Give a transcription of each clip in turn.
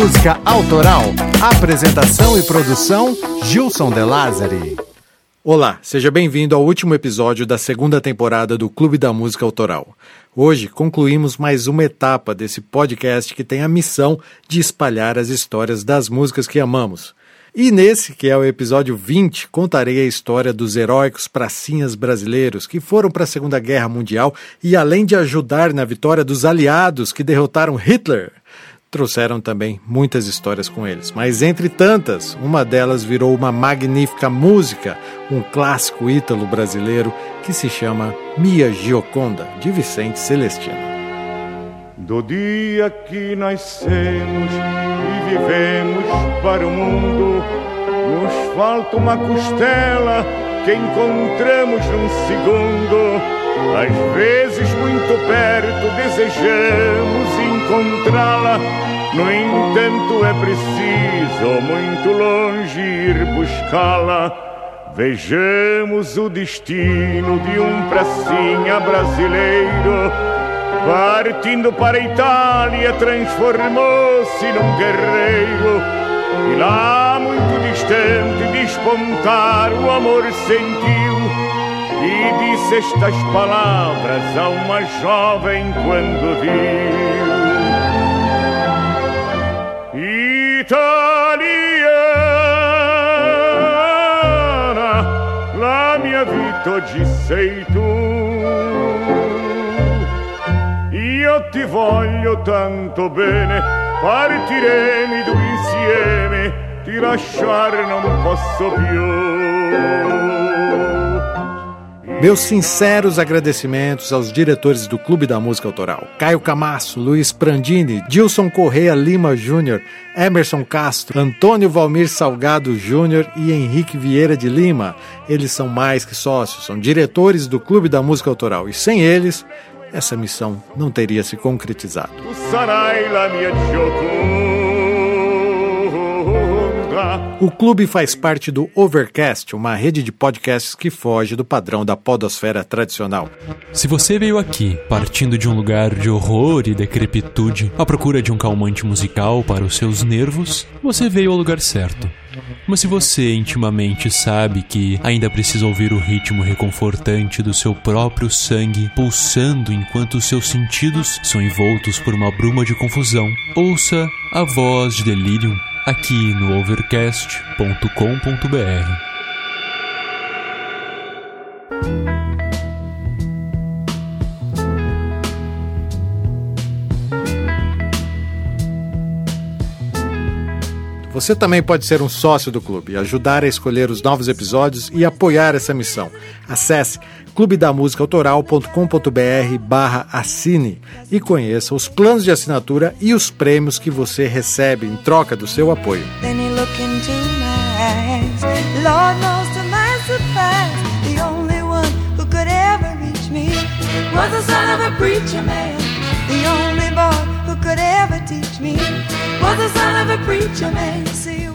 Música Autoral. Apresentação e produção Gilson De Lázari. Olá, seja bem-vindo ao último episódio da segunda temporada do Clube da Música Autoral. Hoje concluímos mais uma etapa desse podcast que tem a missão de espalhar as histórias das músicas que amamos. E nesse, que é o episódio 20, contarei a história dos heróicos pracinhas brasileiros que foram para a Segunda Guerra Mundial e, além de ajudar na vitória dos aliados que derrotaram Hitler, trouxeram também muitas histórias com eles. Mas entre tantas, uma delas virou uma magnífica música, um clássico ítalo brasileiro que se chama Mia Gioconda, de Vicente Celestino. Do dia que nascemos e vivemos para o mundo, nos falta uma costela que encontramos num segundo. Às vezes, muito perto, desejamos encontrá-la. No entanto, é preciso muito longe ir buscá-la. Vejamos o destino de um pracinha brasileiro Partindo para a Itália, transformou-se num guerreiro. E lá, muito distante, despontar o amor sentiu. E disse estas palavras a uma jovem quando viu. Italiana, la mia vita oggi sei tu. Io ti voglio tanto bene, partiremo insieme, posso più. Meus sinceros agradecimentos aos diretores do Clube da Música Autoral: Caio Camasso, Luiz Prandini, Dilson Correia Lima Júnior, Emerson Castro, Antônio Valmir Salgado Júnior e Henrique Vieira de Lima. Eles são mais que sócios, são diretores do Clube da Música Autoral e sem eles essa missão não teria se concretizado. O clube faz parte do Overcast, uma rede de podcasts que foge do padrão da podosfera tradicional. Se você veio aqui partindo de um lugar de horror e decrepitude, à procura de um calmante musical para os seus nervos, você veio ao lugar certo. Mas se você intimamente sabe que ainda precisa ouvir o ritmo reconfortante do seu próprio sangue pulsando enquanto os seus sentidos são envoltos por uma bruma de confusão, ouça a voz de Delirium aqui no overcast.com.br. Você também pode ser um sócio do clube, ajudar a escolher os novos episódios e apoiar essa missão. Acesse clubedamusicaautoral.com.br barra assine e conheça os planos de assinatura e os prêmios que você recebe em troca do seu apoio.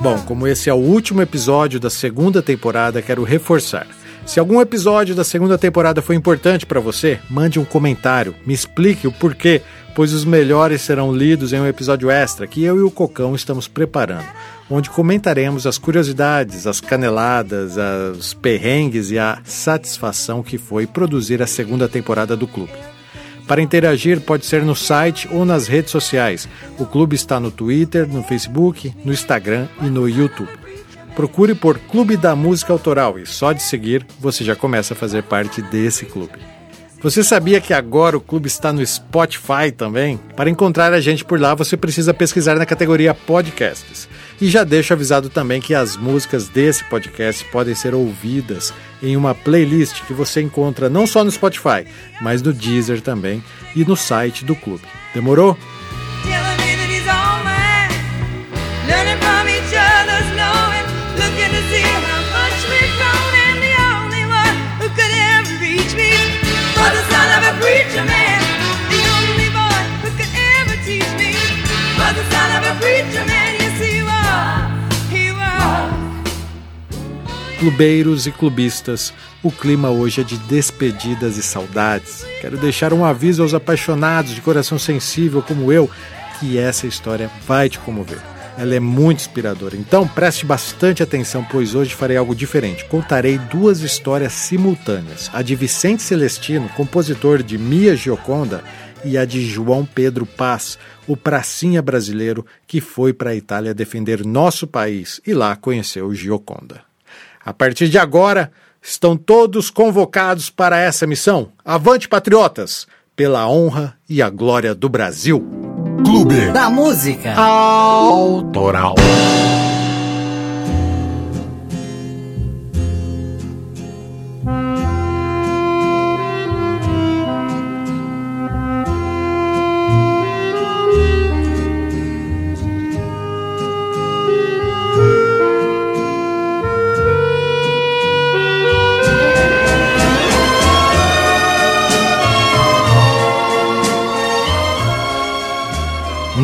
Bom, como esse é o último episódio da segunda temporada, quero reforçar. Se algum episódio da segunda temporada foi importante para você, mande um comentário, me explique o porquê, pois os melhores serão lidos em um episódio extra que eu e o Cocão estamos preparando, onde comentaremos as curiosidades, as caneladas, os perrengues e a satisfação que foi produzir a segunda temporada do clube. Para interagir, pode ser no site ou nas redes sociais. O clube está no Twitter, no Facebook, no Instagram e no YouTube. Procure por Clube da Música Autoral e só de seguir você já começa a fazer parte desse clube. Você sabia que agora o clube está no Spotify também? Para encontrar a gente por lá, você precisa pesquisar na categoria Podcasts. E já deixo avisado também que as músicas desse podcast podem ser ouvidas em uma playlist que você encontra não só no Spotify, mas no Deezer também e no site do clube. Demorou? Clubeiros e clubistas, o clima hoje é de despedidas e saudades. Quero deixar um aviso aos apaixonados de coração sensível como eu que essa história vai te comover. Ela é muito inspiradora. Então preste bastante atenção, pois hoje farei algo diferente. Contarei duas histórias simultâneas: a de Vicente Celestino, compositor de Mia Gioconda, e a de João Pedro Paz, o pracinha brasileiro que foi para a Itália defender nosso país e lá conheceu Gioconda. A partir de agora, estão todos convocados para essa missão. Avante, patriotas! Pela honra e a glória do Brasil. Clube da Música Autoral.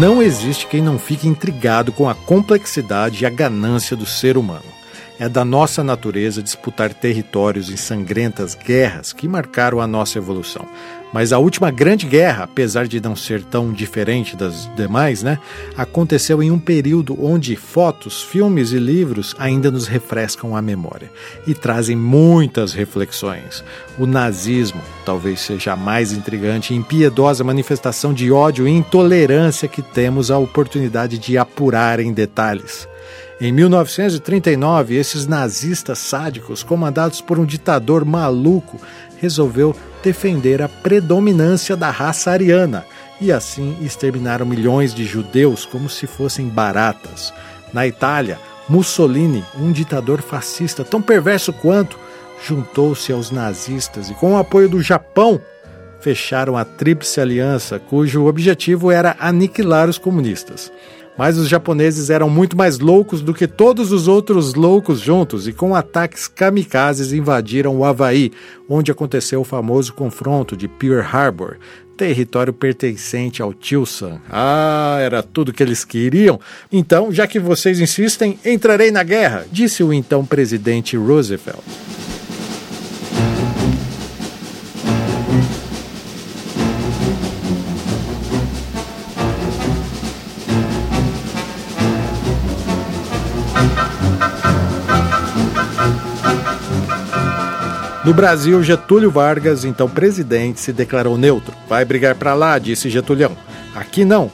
Não existe quem não fique intrigado com a complexidade e a ganância do ser humano. É da nossa natureza disputar territórios em sangrentas guerras que marcaram a nossa evolução. Mas a última grande guerra, apesar de não ser tão diferente das demais, né, aconteceu em um período onde fotos, filmes e livros ainda nos refrescam a memória e trazem muitas reflexões. O nazismo talvez seja a mais intrigante e impiedosa manifestação de ódio e intolerância que temos a oportunidade de apurar em detalhes. Em 1939, esses nazistas sádicos, comandados por um ditador maluco, resolveu defender a predominância da raça ariana e assim exterminaram milhões de judeus como se fossem baratas. Na Itália, Mussolini, um ditador fascista tão perverso quanto, juntou-se aos nazistas e, com o apoio do Japão, fecharam a Tríplice Aliança, cujo objetivo era aniquilar os comunistas. Mas os japoneses eram muito mais loucos do que todos os outros loucos juntos e, com ataques kamikazes, invadiram o Havaí, onde aconteceu o famoso confronto de Pearl Harbor, território pertencente ao Tio Sam. Ah, era tudo que eles queriam? Então, já que vocês insistem, entrarei na guerra, disse o então presidente Roosevelt. No Brasil, Getúlio Vargas, então presidente, se declarou neutro. Vai brigar para lá, disse Getulhão. Aqui não.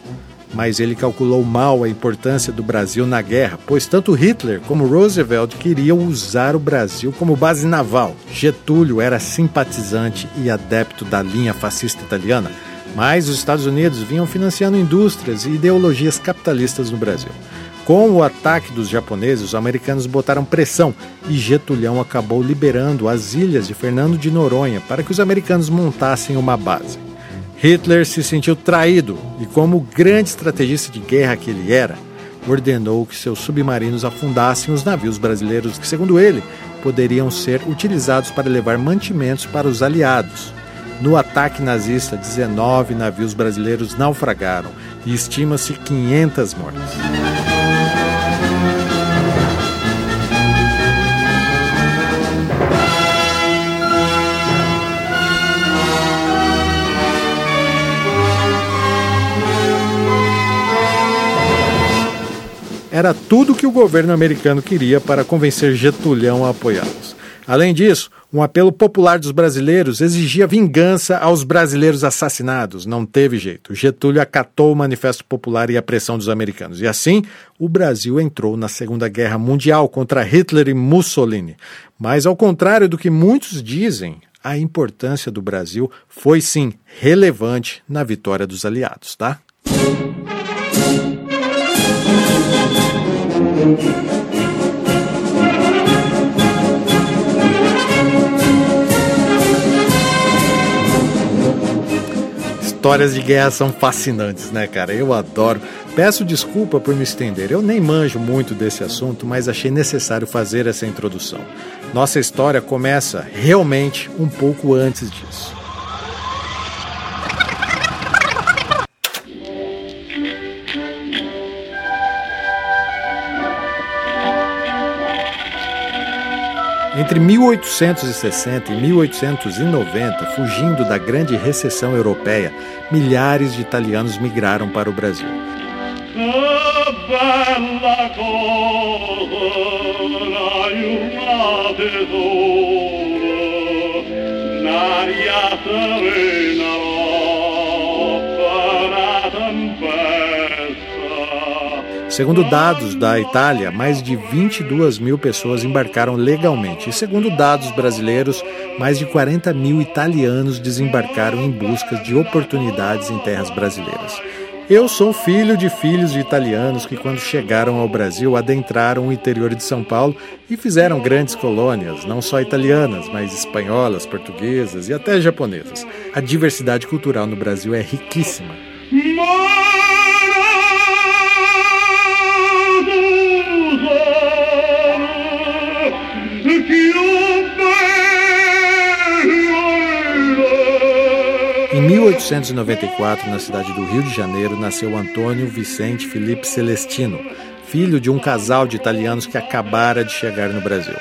Mas ele calculou mal a importância do Brasil na guerra, pois tanto Hitler como Roosevelt queriam usar o Brasil como base naval. Getúlio era simpatizante e adepto da linha fascista italiana, mas os Estados Unidos vinham financiando indústrias e ideologias capitalistas no Brasil. Com o ataque dos japoneses, os americanos botaram pressão e Getulhão acabou liberando as ilhas de Fernando de Noronha para que os americanos montassem uma base. Hitler se sentiu traído e, como grande estrategista de guerra que ele era, ordenou que seus submarinos afundassem os navios brasileiros que, segundo ele, poderiam ser utilizados para levar mantimentos para os aliados. No ataque nazista, 19 navios brasileiros naufragaram e estima-se 500 mortes. Era tudo que o governo americano queria para convencer Getulhão a apoiá-los. Além disso, um apelo popular dos brasileiros exigia vingança aos brasileiros assassinados. Não teve jeito. Getúlio acatou o Manifesto Popular e a pressão dos americanos. E assim, o Brasil entrou na Segunda Guerra Mundial contra Hitler e Mussolini. Mas, ao contrário do que muitos dizem, a importância do Brasil foi sim relevante na vitória dos aliados, tá? Histórias de guerra são fascinantes, né, cara? Eu adoro. Peço desculpa por me estender. Eu nem manjo muito desse assunto, mas achei necessário fazer essa introdução. Nossa história começa realmente um pouco antes disso. Entre 1860 e 1890, fugindo da grande recessão europeia, milhares de italianos migraram para o Brasil. Segundo dados da Itália, mais de 22 mil pessoas embarcaram legalmente. E segundo dados brasileiros, mais de 40 mil italianos desembarcaram em busca de oportunidades em terras brasileiras. Eu sou filho de filhos de italianos que, quando chegaram ao Brasil, adentraram o interior de São Paulo e fizeram grandes colônias, não só italianas, mas espanholas, portuguesas e até japonesas. A diversidade cultural no Brasil é riquíssima. Em 1894, na cidade do Rio de Janeiro, nasceu Antônio Vicente Felipe Celestino, filho de um casal de italianos que acabara de chegar no Brasil.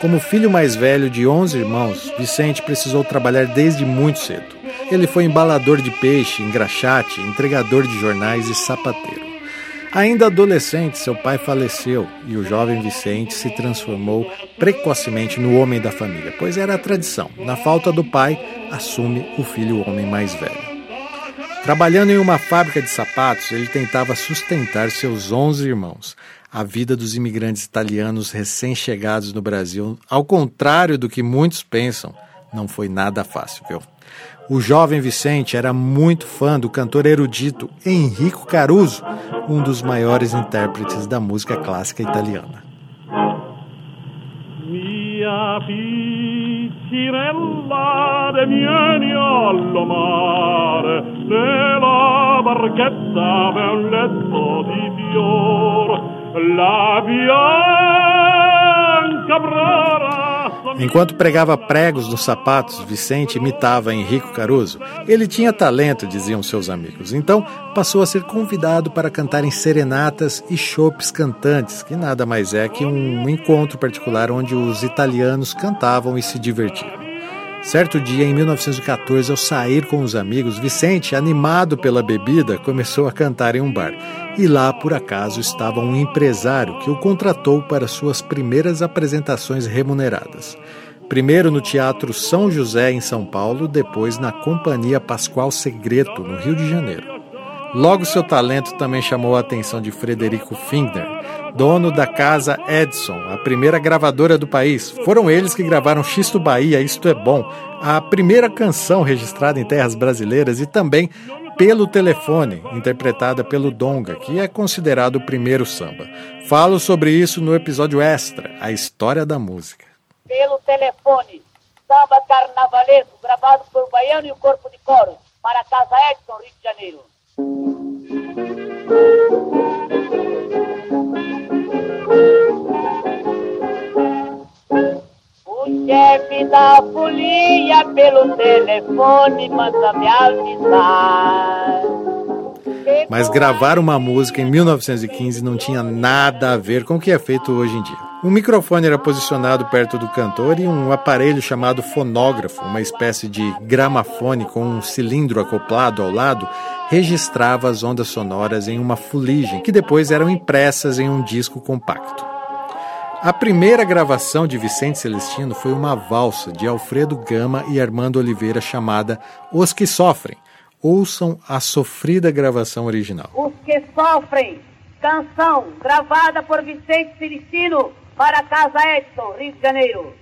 Como filho mais velho de 11 irmãos, Vicente precisou trabalhar desde muito cedo. Ele foi embalador de peixe, engraxate, entregador de jornais e sapateiro. Ainda adolescente, seu pai faleceu e o jovem Vicente se transformou precocemente no homem da família, pois era a tradição. Na falta do pai, assume o filho homem mais velho. Trabalhando em uma fábrica de sapatos, ele tentava sustentar seus 11 irmãos. A vida dos imigrantes italianos recém-chegados no Brasil, ao contrário do que muitos pensam, não foi nada fácil, viu? O jovem Vicente era muito fã do cantor erudito Enrico Caruso, um dos maiores intérpretes da música clássica italiana. Mia piccirella de mare, nella barchetta un letto di fior, la bianca Enquanto pregava pregos nos sapatos, Vicente imitava Henrico Caruso. Ele tinha talento, diziam seus amigos. Então passou a ser convidado para cantar em serenatas e chopes cantantes, que nada mais é que um encontro particular onde os italianos cantavam e se divertiam. Certo dia, em 1914, ao sair com os amigos, Vicente, animado pela bebida, começou a cantar em um bar. E lá, por acaso, estava um empresário que o contratou para suas primeiras apresentações remuneradas. Primeiro no Teatro São José, em São Paulo, depois na Companhia Pascoal Segreto, no Rio de Janeiro. Logo, seu talento também chamou a atenção de Frederico Fingner, dono da casa Edson, a primeira gravadora do país. Foram eles que gravaram Xisto Bahia, Isto é Bom, a primeira canção registrada em terras brasileiras e também Pelo Telefone, interpretada pelo Donga, que é considerado o primeiro samba. Falo sobre isso no episódio extra, A História da Música. Pelo Telefone, samba carnavalesco, gravado por Baiano e o Corpo de Coro, para a Casa Edson, Rio de Janeiro. O chefe da folia pelo telefone manda me avisar. Mas gravar uma música em 1915 não tinha nada a ver com o que é feito hoje em dia. Um microfone era posicionado perto do cantor e um aparelho chamado fonógrafo, uma espécie de gramafone com um cilindro acoplado ao lado, registrava as ondas sonoras em uma fuligem que depois eram impressas em um disco compacto. A primeira gravação de Vicente Celestino foi uma valsa de Alfredo Gama e Armando Oliveira chamada Os que Sofrem. Ouçam a sofrida gravação original. Os que sofrem, canção gravada por Vicente Celestino para a Casa Edson, Rio de Janeiro.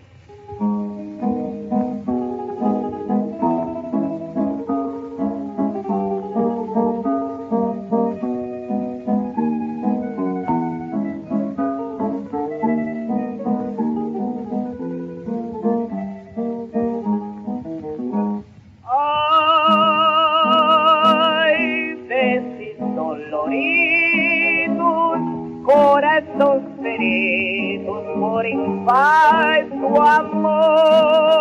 Feridos por em paz do amor.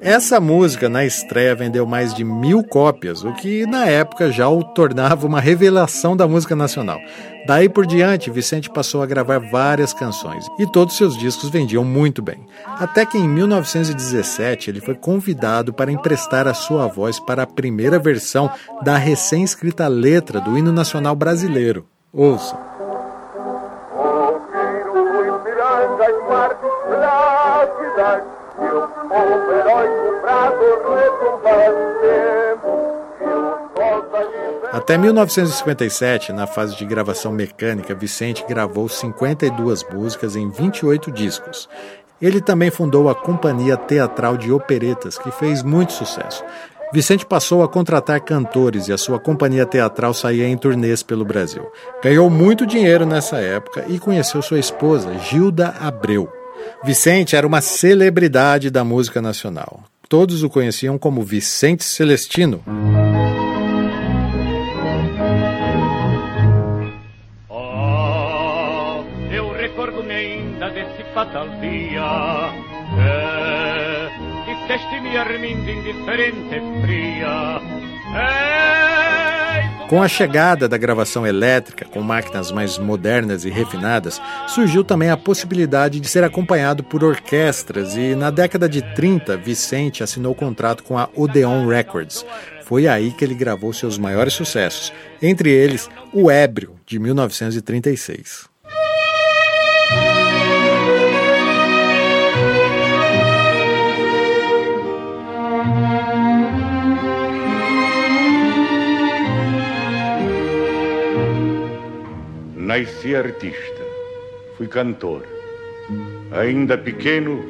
Essa música na estreia vendeu mais de mil cópias, o que na época já o tornava uma revelação da música nacional. Daí por diante, Vicente passou a gravar várias canções e todos seus discos vendiam muito bem. Até que em 1917 ele foi convidado para emprestar a sua voz para a primeira versão da recém-escrita letra do hino nacional brasileiro. Ouça. Até 1957, na fase de gravação mecânica, Vicente gravou 52 músicas em 28 discos. Ele também fundou a Companhia Teatral de Operetas, que fez muito sucesso. Vicente passou a contratar cantores e a sua companhia teatral saía em turnês pelo Brasil. Ganhou muito dinheiro nessa época e conheceu sua esposa, Gilda Abreu. Vicente era uma celebridade da música nacional. Todos o conheciam como Vicente Celestino. Recordo-me ainda desse fatal dia que disseste-me armindo indiferente e fria. Ei, Com a chegada da gravação elétrica, com máquinas mais modernas e refinadas, surgiu também a possibilidade de ser acompanhado por orquestras e na década de 30, Vicente assinou contrato com a Odeon Records. Foi aí que ele gravou seus maiores sucessos, entre eles O Ébrio, de 1936. Nasci artista, fui cantor. Ainda pequeno,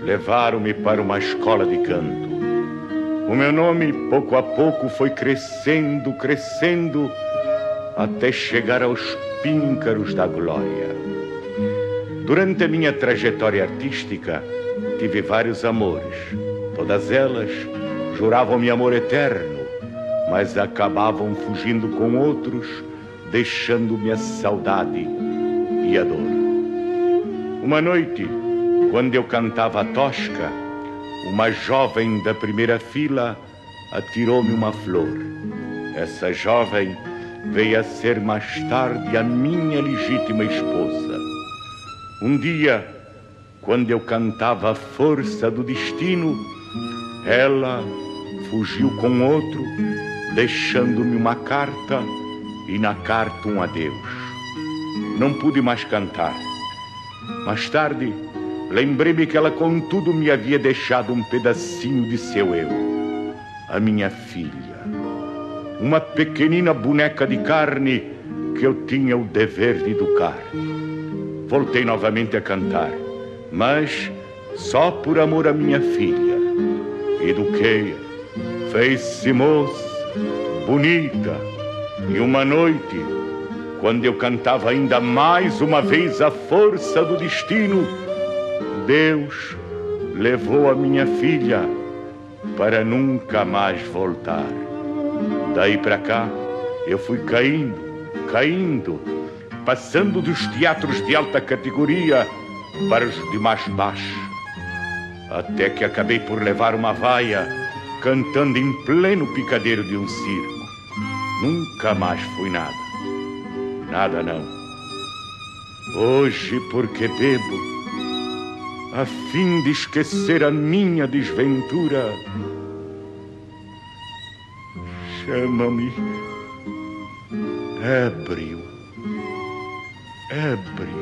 levaram-me para uma escola de canto. O meu nome, pouco a pouco, foi crescendo, crescendo, até chegar aos píncaros da glória. Durante a minha trajetória artística, tive vários amores. Todas elas juravam-me amor eterno, mas acabavam fugindo com outros deixando-me a saudade e a dor. Uma noite, quando eu cantava a tosca, uma jovem da primeira fila atirou-me uma flor. Essa jovem veio a ser mais tarde a minha legítima esposa. Um dia, quando eu cantava a força do destino, ela fugiu com outro, deixando-me uma carta e na carta um adeus. Não pude mais cantar. Mais tarde, lembrei-me que ela, contudo, me havia deixado um pedacinho de seu eu, a minha filha. Uma pequenina boneca de carne que eu tinha o dever de educar. Voltei novamente a cantar, mas só por amor à minha filha. Eduquei-a, fez-se moça, bonita, e uma noite, quando eu cantava ainda mais uma vez a força do destino, Deus levou a minha filha para nunca mais voltar. Daí para cá, eu fui caindo, caindo, passando dos teatros de alta categoria para os de mais baixo, até que acabei por levar uma vaia cantando em pleno picadeiro de um circo. Nunca mais fui nada. Nada não. Hoje, porque bebo, a fim de esquecer a minha desventura, chama-me ébrio, ébrio.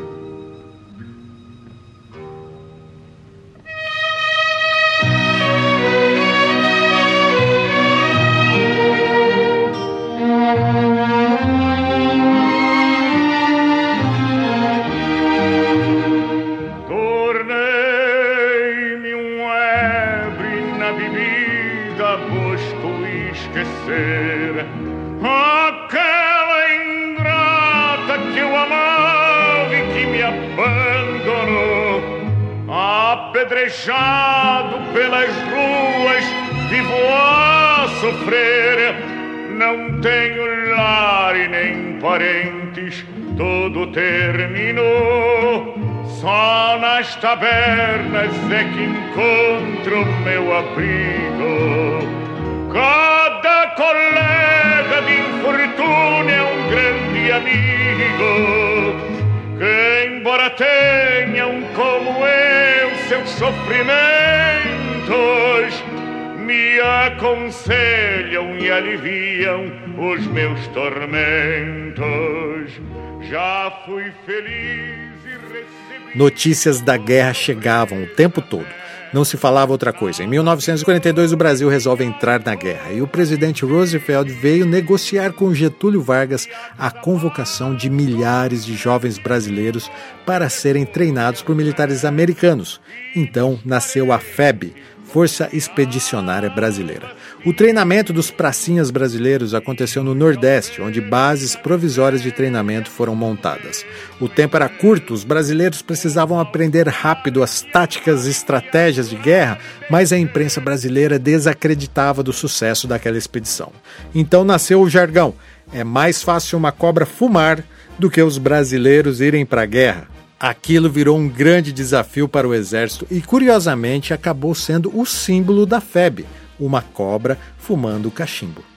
Não tenho lar e nem parentes, tudo terminou. Só nas tabernas é que encontro meu abrigo. Cada colega de infortúnio é um grande amigo. Que, embora tenham como eu seus sofrimentos, me aconselham e aliviam os meus tormentos. já fui feliz e recebi. Notícias da guerra chegavam o tempo todo. Não se falava outra coisa. Em 1942, o Brasil resolve entrar na guerra e o presidente Roosevelt veio negociar com Getúlio Vargas a convocação de milhares de jovens brasileiros para serem treinados por militares americanos. Então nasceu a FEB, Força Expedicionária Brasileira. O treinamento dos pracinhas brasileiros aconteceu no Nordeste, onde bases provisórias de treinamento foram montadas. O tempo era curto, os brasileiros precisavam aprender rápido as táticas e estratégias de guerra, mas a imprensa brasileira desacreditava do sucesso daquela expedição. Então nasceu o jargão: é mais fácil uma cobra fumar do que os brasileiros irem para a guerra. Aquilo virou um grande desafio para o exército e, curiosamente, acabou sendo o símbolo da FEB, uma cobra fumando cachimbo.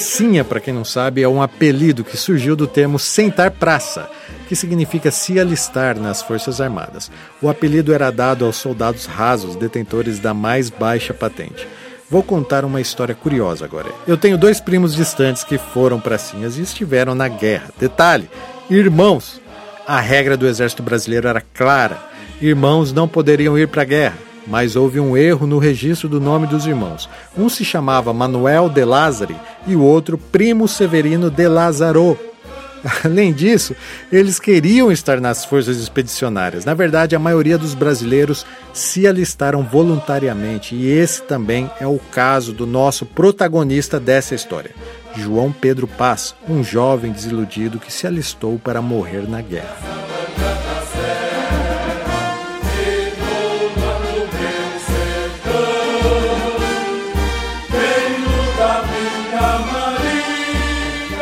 Pracinha, para quem não sabe, é um apelido que surgiu do termo sentar praça, que significa se alistar nas Forças Armadas. O apelido era dado aos soldados rasos, detentores da mais baixa patente. Vou contar uma história curiosa agora. Eu tenho dois primos distantes que foram pracinhas e estiveram na guerra. Detalhe: irmãos. A regra do exército brasileiro era clara: irmãos não poderiam ir para a guerra. Mas houve um erro no registro do nome dos irmãos. Um se chamava Manuel de Lázari e o outro Primo Severino de Lázaro. Além disso, eles queriam estar nas forças expedicionárias. Na verdade, a maioria dos brasileiros se alistaram voluntariamente, e esse também é o caso do nosso protagonista dessa história, João Pedro Paz, um jovem desiludido que se alistou para morrer na guerra.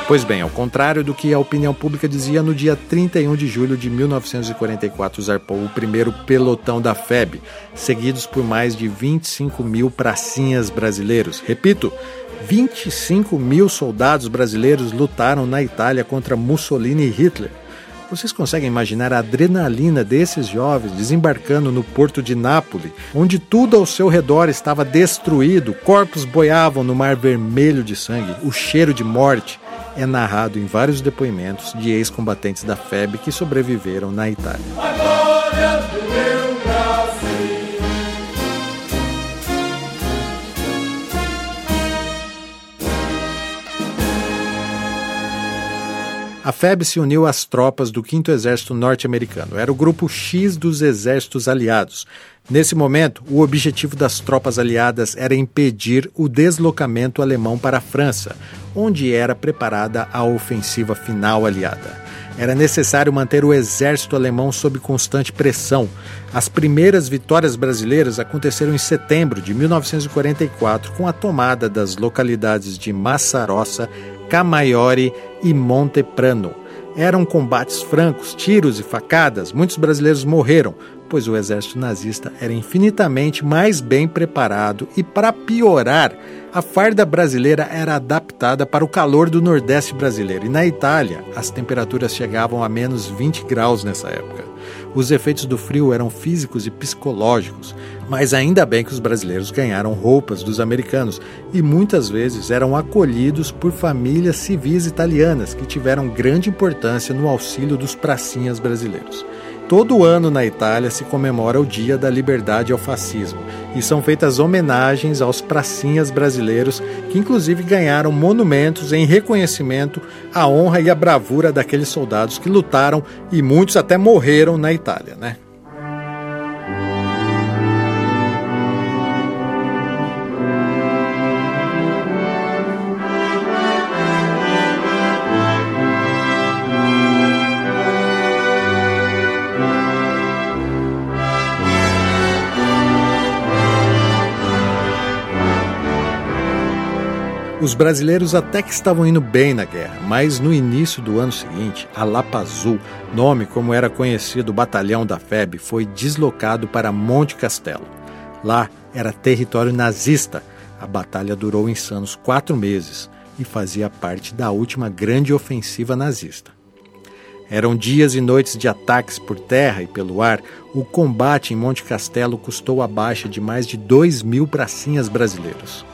Pois bem, ao contrário do que a opinião pública dizia, no dia 31 de julho de 1944 zarpou o primeiro pelotão da FEB, seguidos por mais de 25 mil pracinhas brasileiros. Repito, 25 mil soldados brasileiros lutaram na Itália contra Mussolini e Hitler. Vocês conseguem imaginar a adrenalina desses jovens desembarcando no porto de Nápoles, onde tudo ao seu redor estava destruído, corpos boiavam no mar vermelho de sangue, o cheiro de morte é narrado em vários depoimentos de ex-combatentes da FEB que sobreviveram na Itália. a FEB se uniu às tropas do 5 Exército Norte-Americano. Era o grupo X dos exércitos aliados. Nesse momento, o objetivo das tropas aliadas era impedir o deslocamento alemão para a França, onde era preparada a ofensiva final aliada. Era necessário manter o exército alemão sob constante pressão. As primeiras vitórias brasileiras aconteceram em setembro de 1944, com a tomada das localidades de Massarossa, Camaiore e Monteprano. Eram combates francos, tiros e facadas. Muitos brasileiros morreram, pois o exército nazista era infinitamente mais bem preparado e, para piorar, a farda brasileira era adaptada para o calor do Nordeste brasileiro. E na Itália, as temperaturas chegavam a menos 20 graus nessa época. Os efeitos do frio eram físicos e psicológicos, mas ainda bem que os brasileiros ganharam roupas dos americanos e muitas vezes eram acolhidos por famílias civis italianas que tiveram grande importância no auxílio dos pracinhas brasileiros. Todo ano na Itália se comemora o Dia da Liberdade ao Fascismo e são feitas homenagens aos pracinhas brasileiros que, inclusive, ganharam monumentos em reconhecimento à honra e à bravura daqueles soldados que lutaram e muitos até morreram na Itália, né? Os brasileiros até que estavam indo bem na guerra, mas no início do ano seguinte, a Lapa Azul, nome como era conhecido o batalhão da FEB, foi deslocado para Monte Castelo. Lá era território nazista. A batalha durou insanos quatro meses e fazia parte da última grande ofensiva nazista. Eram dias e noites de ataques por terra e pelo ar. O combate em Monte Castelo custou a baixa de mais de 2 mil pracinhas brasileiros.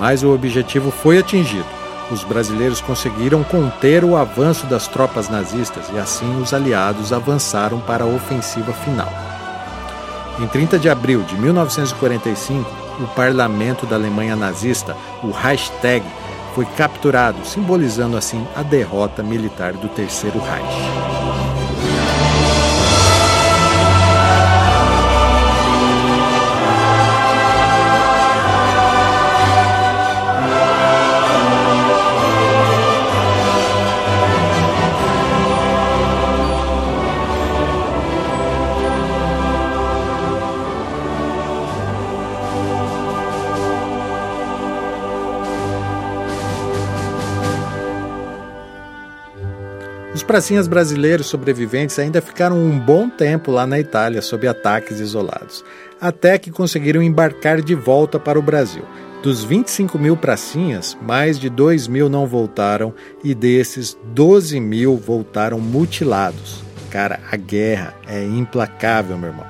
Mas o objetivo foi atingido. Os brasileiros conseguiram conter o avanço das tropas nazistas e assim os aliados avançaram para a ofensiva final. Em 30 de abril de 1945, o parlamento da Alemanha nazista, o Reichstag, foi capturado, simbolizando assim a derrota militar do Terceiro Reich. Pracinhas brasileiros sobreviventes ainda ficaram um bom tempo lá na Itália sob ataques isolados, até que conseguiram embarcar de volta para o Brasil. Dos 25 mil pracinhas, mais de 2 mil não voltaram e desses 12 mil voltaram mutilados. Cara, a guerra é implacável, meu irmão.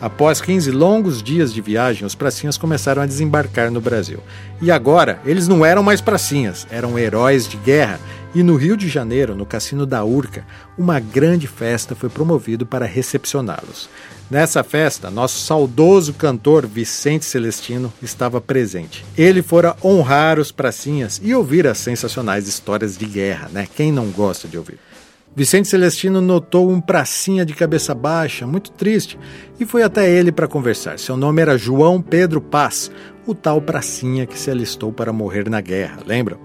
Após 15 longos dias de viagem, os pracinhas começaram a desembarcar no Brasil. E agora, eles não eram mais pracinhas, eram heróis de guerra e no Rio de Janeiro, no Cassino da Urca, uma grande festa foi promovida para recepcioná-los. Nessa festa, nosso saudoso cantor Vicente Celestino estava presente. Ele fora honrar os pracinhas e ouvir as sensacionais histórias de guerra, né? Quem não gosta de ouvir? Vicente Celestino notou um pracinha de cabeça baixa, muito triste, e foi até ele para conversar. Seu nome era João Pedro Paz, o tal pracinha que se alistou para morrer na guerra, lembram?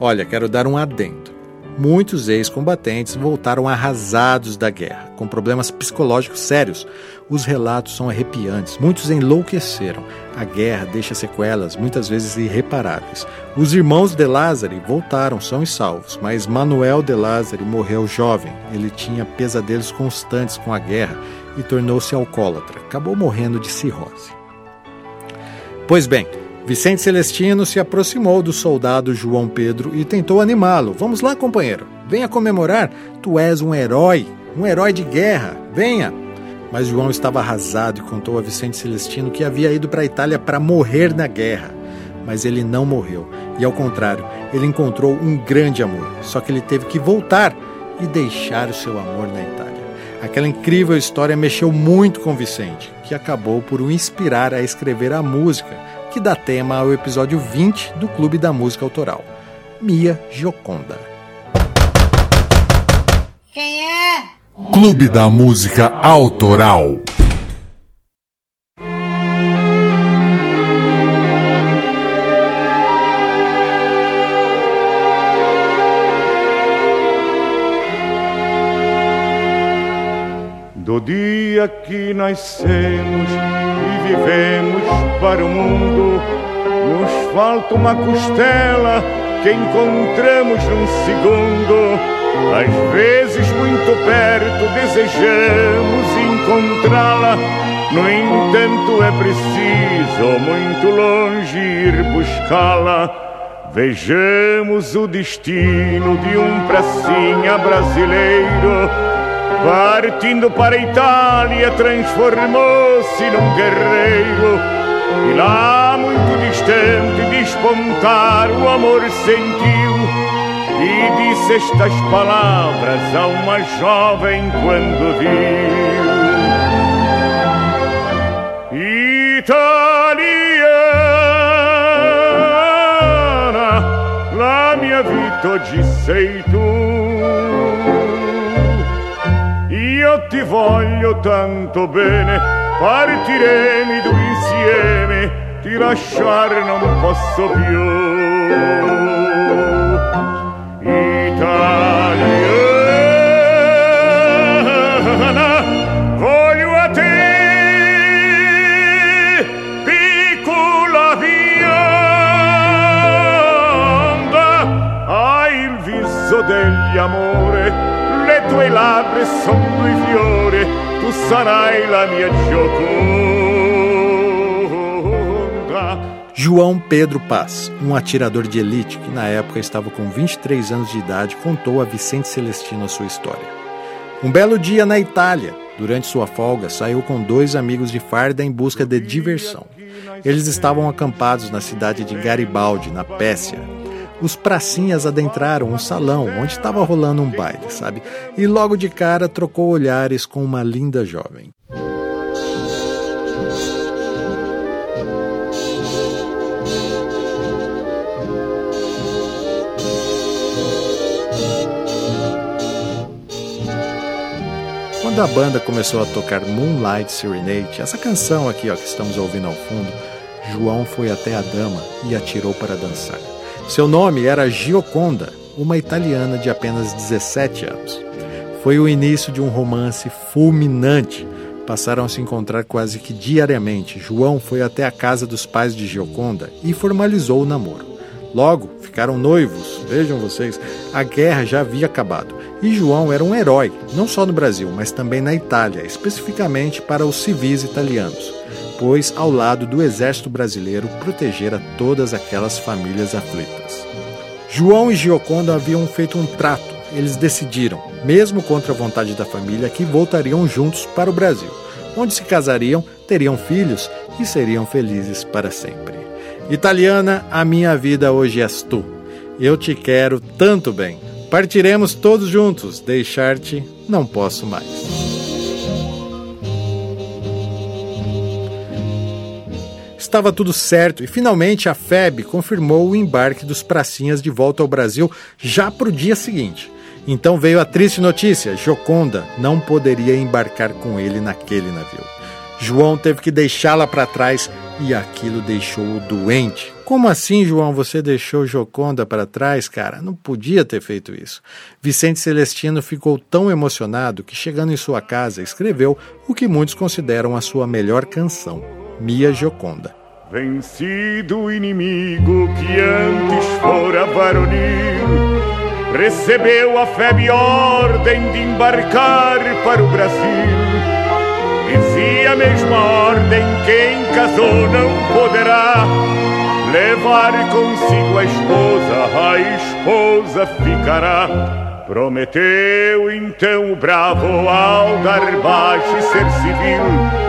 Olha, quero dar um adendo. Muitos ex-combatentes voltaram arrasados da guerra, com problemas psicológicos sérios. Os relatos são arrepiantes. Muitos enlouqueceram. A guerra deixa sequelas, muitas vezes irreparáveis. Os irmãos de Lázari voltaram são e salvos, mas Manuel de Lázari morreu jovem. Ele tinha pesadelos constantes com a guerra e tornou-se alcoólatra. Acabou morrendo de cirrose. Pois bem, Vicente Celestino se aproximou do soldado João Pedro e tentou animá-lo. Vamos lá, companheiro, venha comemorar. Tu és um herói, um herói de guerra. Venha. Mas João estava arrasado e contou a Vicente Celestino que havia ido para a Itália para morrer na guerra. Mas ele não morreu. E ao contrário, ele encontrou um grande amor. Só que ele teve que voltar e deixar o seu amor na Itália. Aquela incrível história mexeu muito com Vicente, que acabou por o inspirar a escrever a música que dá tema ao episódio 20 do Clube da Música Autoral, Mia Gioconda. Quem é? Clube da Música Autoral. Do dia que nascemos vivemos para o mundo, nos falta uma costela que encontramos num segundo. Às vezes, muito perto, desejamos encontrá-la. No entanto, é preciso muito longe ir buscá-la. Vejamos o destino de um pracinha brasileiro Partindo para a Itália, transformou-se num guerreiro. E lá, muito distante, despontar o amor sentiu. E disse estas palavras a uma jovem quando viu. Italiana, la mia vita oggi sei tu ti voglio tanto bene, partiremo due insieme, ti lasciare non posso più. Italiana, labbra sono tu sarai la mia gioconda. João Pedro Paz, um atirador de elite que na época estava com 23 anos de idade, contou a Vicente Celestino a sua história. Um belo dia na Itália, durante sua folga, saiu com dois amigos de farda em busca de diversão. Eles estavam acampados na cidade de Garibaldi, na Pérsia, os pracinhas adentraram um salão onde estava rolando um baile, sabe? E logo de cara trocou olhares com uma linda jovem. Quando a banda começou a tocar Moonlight Serenade, essa canção aqui ó, que estamos ouvindo ao fundo, João foi até a dama e atirou para dançar. Seu nome era Gioconda, uma italiana de apenas 17 anos. Foi o início de um romance fulminante. Passaram a se encontrar quase que diariamente. João foi até a casa dos pais de Gioconda e formalizou o namoro. Logo, ficaram noivos. Vejam vocês, a guerra já havia acabado. E João era um herói, não só no Brasil, mas também na Itália, especificamente para os civis italianos pois, ao lado do exército brasileiro, protegera todas aquelas famílias aflitas. João e Gioconda haviam feito um trato. Eles decidiram, mesmo contra a vontade da família, que voltariam juntos para o Brasil, onde se casariam, teriam filhos e seriam felizes para sempre. Italiana, a minha vida hoje és tu. Eu te quero tanto bem. Partiremos todos juntos, deixar-te não posso mais. Estava tudo certo e finalmente a FEB confirmou o embarque dos pracinhas de volta ao Brasil já para o dia seguinte. Então veio a triste notícia: Joconda não poderia embarcar com ele naquele navio. João teve que deixá-la para trás e aquilo deixou-o doente. Como assim, João? Você deixou Joconda para trás, cara? Não podia ter feito isso. Vicente Celestino ficou tão emocionado que, chegando em sua casa, escreveu o que muitos consideram a sua melhor canção, Mia Joconda. Vencido o inimigo que antes fora varonil, recebeu a febre ordem de embarcar para o Brasil. Dizia a mesma ordem: quem casou não poderá levar consigo a esposa, a esposa ficará. Prometeu então o bravo ao dar baixo e ser civil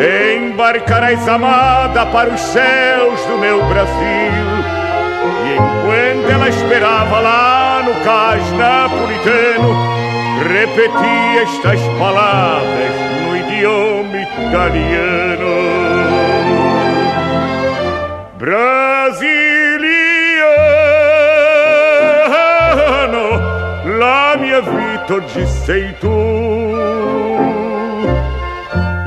Embarcarás amada para os céus do meu Brasil. E enquanto ela esperava lá no cais napolitano, repetia estas palavras no idioma italiano. Brasiliano, la mia vita oggi sei tu.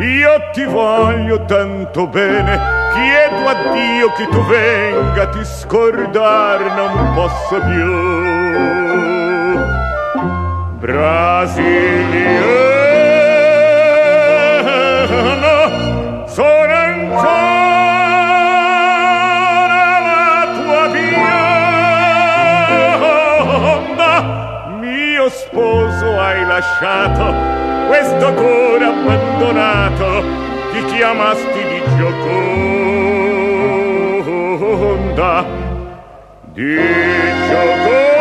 Io ti voglio tanto bene, chiedo a Dio che tu venga, ti scordar non posso più. Brasiliano, sono ancora la tua bionda, mio sposo hai lasciato, questo cuore abbandonato ti chiamasti di Gioconda. Di Gioconda.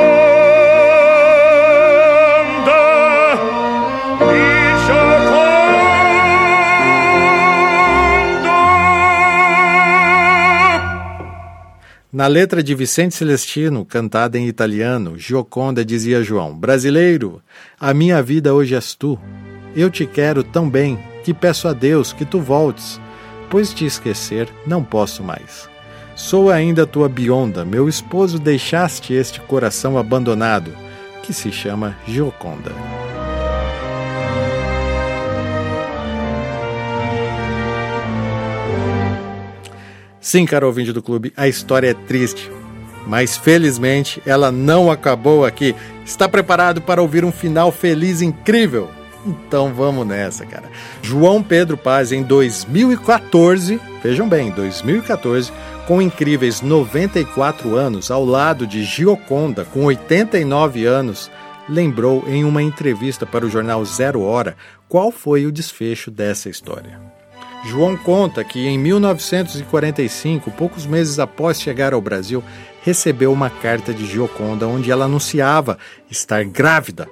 Na letra de Vicente Celestino, cantada em italiano, Gioconda dizia João: Brasileiro, a minha vida hoje és tu. Eu te quero tão bem que peço a Deus que tu voltes, pois te esquecer não posso mais. Sou ainda tua bionda, meu esposo deixaste este coração abandonado, que se chama Gioconda. Sim, caro ouvinte do clube, a história é triste, mas felizmente ela não acabou aqui. Está preparado para ouvir um final feliz incrível? Então vamos nessa, cara. João Pedro Paz, em 2014, vejam bem, 2014, com incríveis 94 anos, ao lado de Gioconda, com 89 anos, lembrou em uma entrevista para o jornal Zero Hora qual foi o desfecho dessa história. João conta que em 1945, poucos meses após chegar ao Brasil, recebeu uma carta de Gioconda onde ela anunciava estar grávida.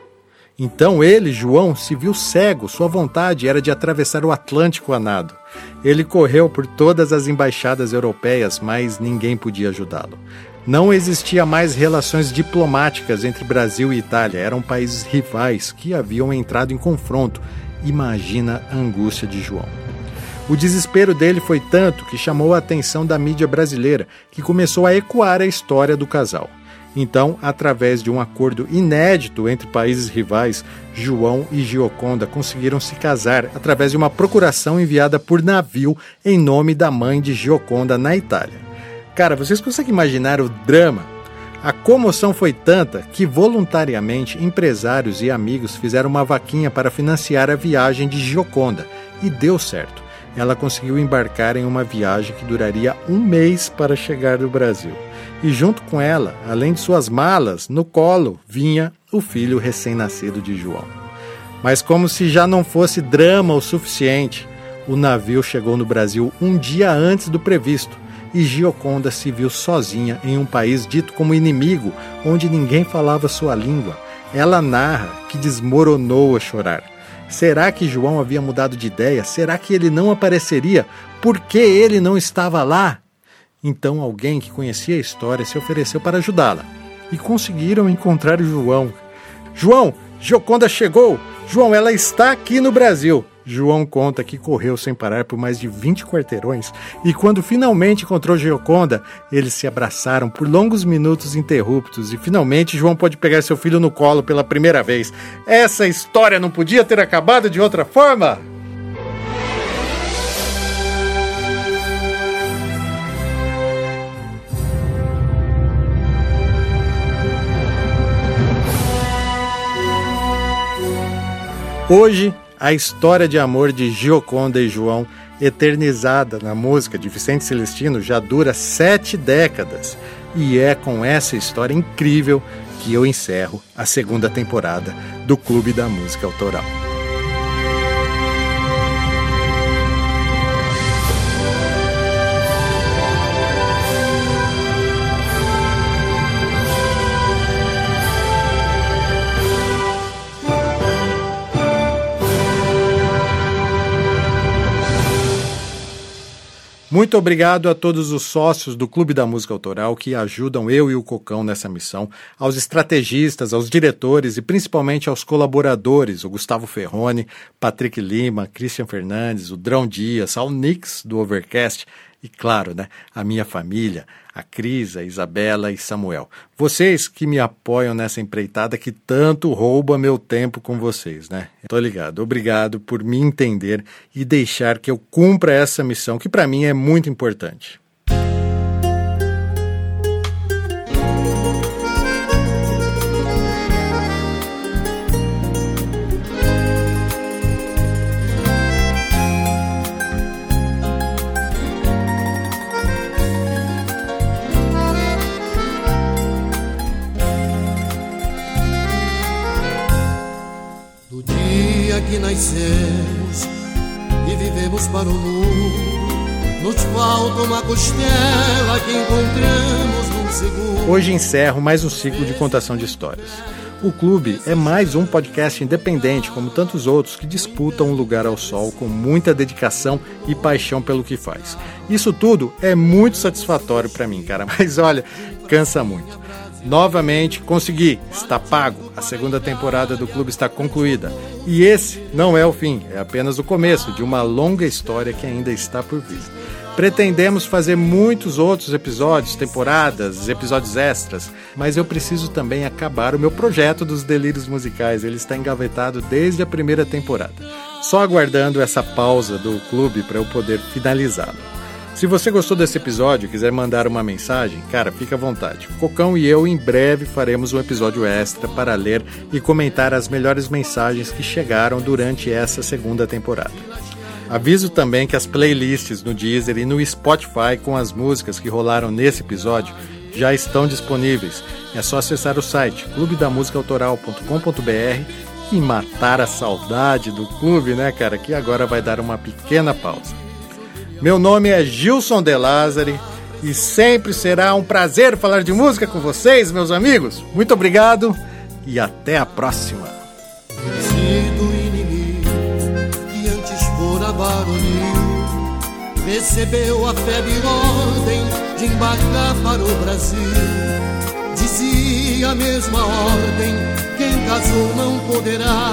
Então ele, João, se viu cego, sua vontade era de atravessar o Atlântico a nado. Ele correu por todas as embaixadas europeias, mas ninguém podia ajudá-lo. Não existia mais relações diplomáticas entre Brasil e Itália, eram países rivais que haviam entrado em confronto. Imagina a angústia de João. O desespero dele foi tanto que chamou a atenção da mídia brasileira, que começou a ecoar a história do casal. Então, através de um acordo inédito entre países rivais, João e Gioconda conseguiram se casar através de uma procuração enviada por navio em nome da mãe de Gioconda na Itália. Cara, vocês conseguem imaginar o drama? A comoção foi tanta que voluntariamente empresários e amigos fizeram uma vaquinha para financiar a viagem de Gioconda e deu certo ela conseguiu embarcar em uma viagem que duraria um mês para chegar no Brasil. E junto com ela, além de suas malas, no colo vinha o filho recém-nascido de João. Mas, como se já não fosse drama o suficiente, o navio chegou no Brasil um dia antes do previsto e Gioconda se viu sozinha em um país dito como inimigo, onde ninguém falava sua língua. Ela narra que desmoronou a chorar. Será que João havia mudado de ideia? Será que ele não apareceria? Por que ele não estava lá? Então alguém que conhecia a história se ofereceu para ajudá-la. E conseguiram encontrar João. João, Joconda chegou! João, ela está aqui no Brasil! João conta que correu sem parar por mais de 20 quarteirões e quando finalmente encontrou Gioconda, eles se abraçaram por longos minutos interruptos e finalmente João pôde pegar seu filho no colo pela primeira vez. Essa história não podia ter acabado de outra forma? Hoje a história de amor de Gioconda e João, eternizada na música de Vicente Celestino, já dura sete décadas. E é com essa história incrível que eu encerro a segunda temporada do Clube da Música Autoral. Muito obrigado a todos os sócios do Clube da Música Autoral que ajudam eu e o Cocão nessa missão, aos estrategistas, aos diretores e principalmente aos colaboradores, o Gustavo Ferrone, Patrick Lima, Christian Fernandes, o Drão Dias, ao Nix do Overcast e, claro, né, a minha família, a Cris, a Isabela e Samuel. Vocês que me apoiam nessa empreitada que tanto rouba meu tempo com vocês, né? Tô ligado. Obrigado por me entender e deixar que eu cumpra essa missão que para mim é muito importante. Que nascemos e vivemos para o mundo. Nos falta uma costela que encontramos num segundo. Hoje encerro mais um ciclo de contação de histórias. O Clube é mais um podcast independente, como tantos outros, que disputam um lugar ao sol com muita dedicação e paixão pelo que faz. Isso tudo é muito satisfatório para mim, cara, mas olha, cansa muito. Novamente consegui, está pago. A segunda temporada do clube está concluída. E esse não é o fim, é apenas o começo de uma longa história que ainda está por vir. Pretendemos fazer muitos outros episódios, temporadas, episódios extras, mas eu preciso também acabar o meu projeto dos delírios musicais. Ele está engavetado desde a primeira temporada. Só aguardando essa pausa do clube para eu poder finalizá-lo. Se você gostou desse episódio e quiser mandar uma mensagem, cara, fica à vontade. Cocão e eu em breve faremos um episódio extra para ler e comentar as melhores mensagens que chegaram durante essa segunda temporada. Aviso também que as playlists no Deezer e no Spotify com as músicas que rolaram nesse episódio já estão disponíveis. É só acessar o site clubedamusicaautoral.com.br e matar a saudade do clube, né, cara? Que agora vai dar uma pequena pausa. Meu nome é Gilson De Lázari e sempre será um prazer falar de música com vocês, meus amigos. Muito obrigado e até a próxima. recebeu a febre ordem de embarcar para o Brasil. Dizia a mesma ordem: quem casou não poderá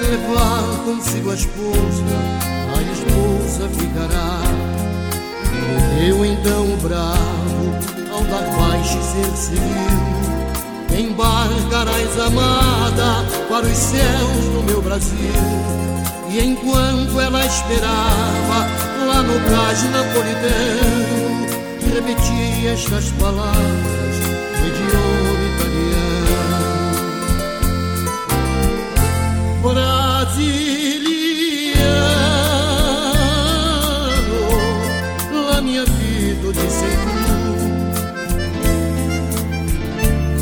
levar consigo a esposa, a esposa ficará. Morreu então o bravo ao dar baixo ser seguido. Embarcarás amada para os céus do meu Brasil. E enquanto ela esperava lá no cais napolitano, repetia estas palavras no idioma italiano. Brasiliano, vita ti sei tu.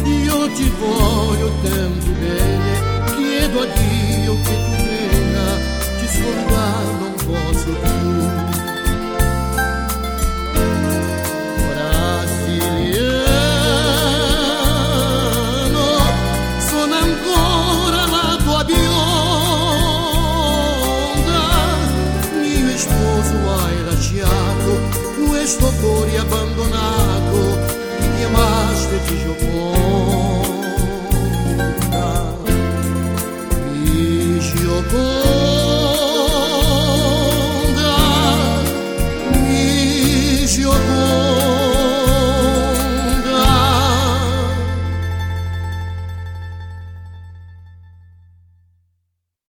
Io ti voglio tanto bene, chiedo a Dio che tu discordar não posso più. questo cuore abbandonato mi chiamaste di Gioconda mi Gioconda